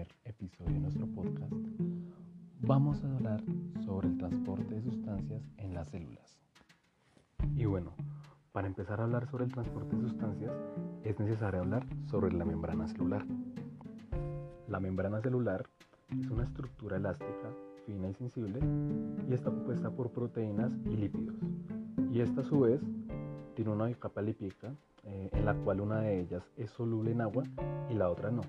primer episodio de nuestro podcast, vamos a hablar sobre el transporte de sustancias en las células. Y bueno, para empezar a hablar sobre el transporte de sustancias, es necesario hablar sobre la membrana celular. La membrana celular es una estructura elástica, fina y sensible, y está compuesta por proteínas y lípidos. Y esta a su vez tiene una capa lipídica eh, en la cual una de ellas es soluble en agua y la otra no.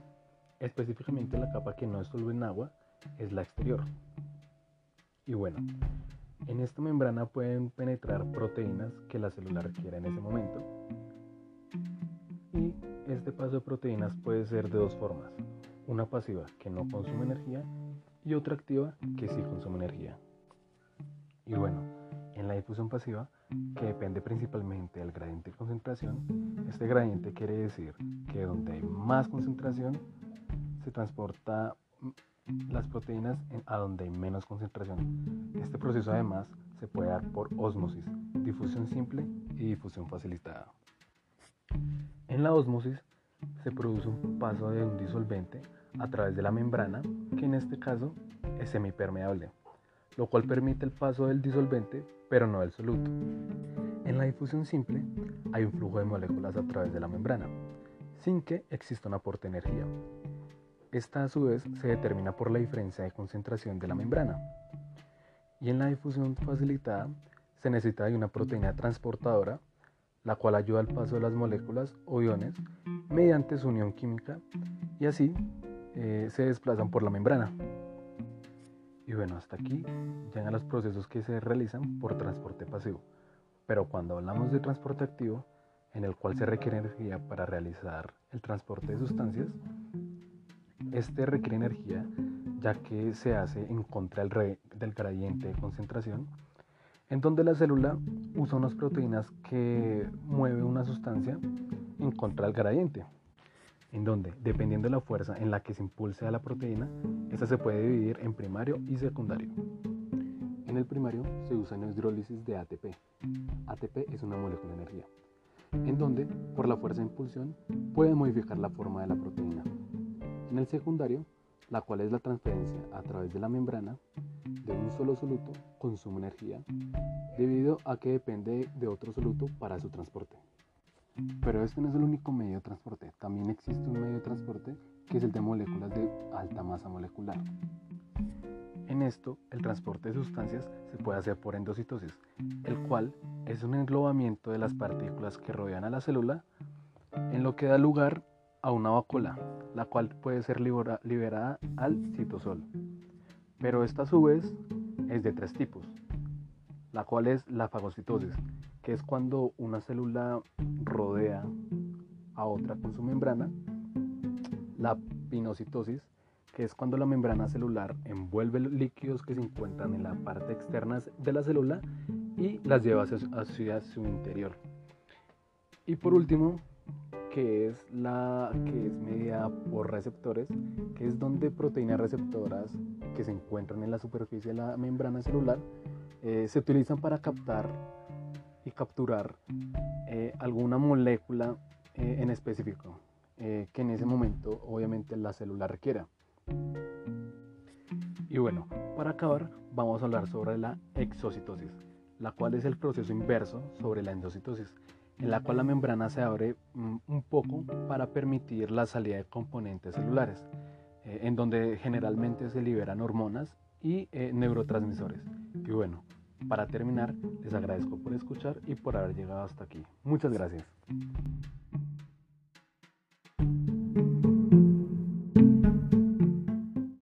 Específicamente la capa que no es soluble en agua es la exterior. Y bueno, en esta membrana pueden penetrar proteínas que la célula requiere en ese momento. Y este paso de proteínas puede ser de dos formas. Una pasiva que no consume energía y otra activa que sí consume energía. Y bueno, en la difusión pasiva, que depende principalmente del gradiente de concentración, este gradiente quiere decir que donde hay más concentración se transporta las proteínas a donde hay menos concentración. Este proceso además se puede dar por ósmosis, difusión simple y difusión facilitada. En la ósmosis se produce un paso de un disolvente a través de la membrana, que en este caso es semipermeable, lo cual permite el paso del disolvente, pero no del soluto. En la difusión simple hay un flujo de moléculas a través de la membrana, sin que exista un aporte de energía. Esta a su vez se determina por la diferencia de concentración de la membrana. Y en la difusión facilitada se necesita de una proteína transportadora, la cual ayuda al paso de las moléculas o iones mediante su unión química y así eh, se desplazan por la membrana. Y bueno, hasta aquí llegan los procesos que se realizan por transporte pasivo. Pero cuando hablamos de transporte activo, en el cual se requiere energía para realizar el transporte de sustancias, este requiere energía ya que se hace en contra del, gradiente de concentración, en donde la célula usa unas proteínas que mueven una sustancia en contra del gradiente, en donde, dependiendo de la fuerza en la que se impulse a la proteína, esta se puede dividir en primario y secundario. En el primario se usa en hidrólisis de ATP. ATP es una molécula de energía, en donde, por la fuerza de impulsión, puede modificar la forma de la proteína el secundario, la cual es la transferencia a través de la membrana de un solo soluto, consume energía debido a que depende de otro soluto para su transporte. Pero este no es el único medio de transporte, también existe un medio de transporte que es el de moléculas de alta masa molecular. En esto, el transporte de sustancias se puede hacer por endocitosis, el cual es un englobamiento de las partículas que rodean a la célula, en lo que da lugar a una vacuola, la cual puede ser liberada al citosol. Pero esta a su vez es de tres tipos, la cual es la fagocitosis, que es cuando una célula rodea a otra con su membrana, la pinocitosis, que es cuando la membrana celular envuelve los líquidos que se encuentran en la parte externa de la célula y las lleva hacia su interior. Y por último, que es la que es medida por receptores, que es donde proteínas receptoras que se encuentran en la superficie de la membrana celular eh, se utilizan para captar y capturar eh, alguna molécula eh, en específico que en ese momento obviamente la célula requiera. Y bueno, para acabar vamos a hablar sobre la exocitosis, la cual es el proceso inverso sobre la endocitosis en la cual la membrana se abre mm, un poco para permitir la salida de componentes celulares, eh, en donde generalmente se liberan hormonas y eh, neurotransmisores. Y bueno, para terminar, les agradezco por escuchar y por haber llegado hasta aquí. Muchas gracias.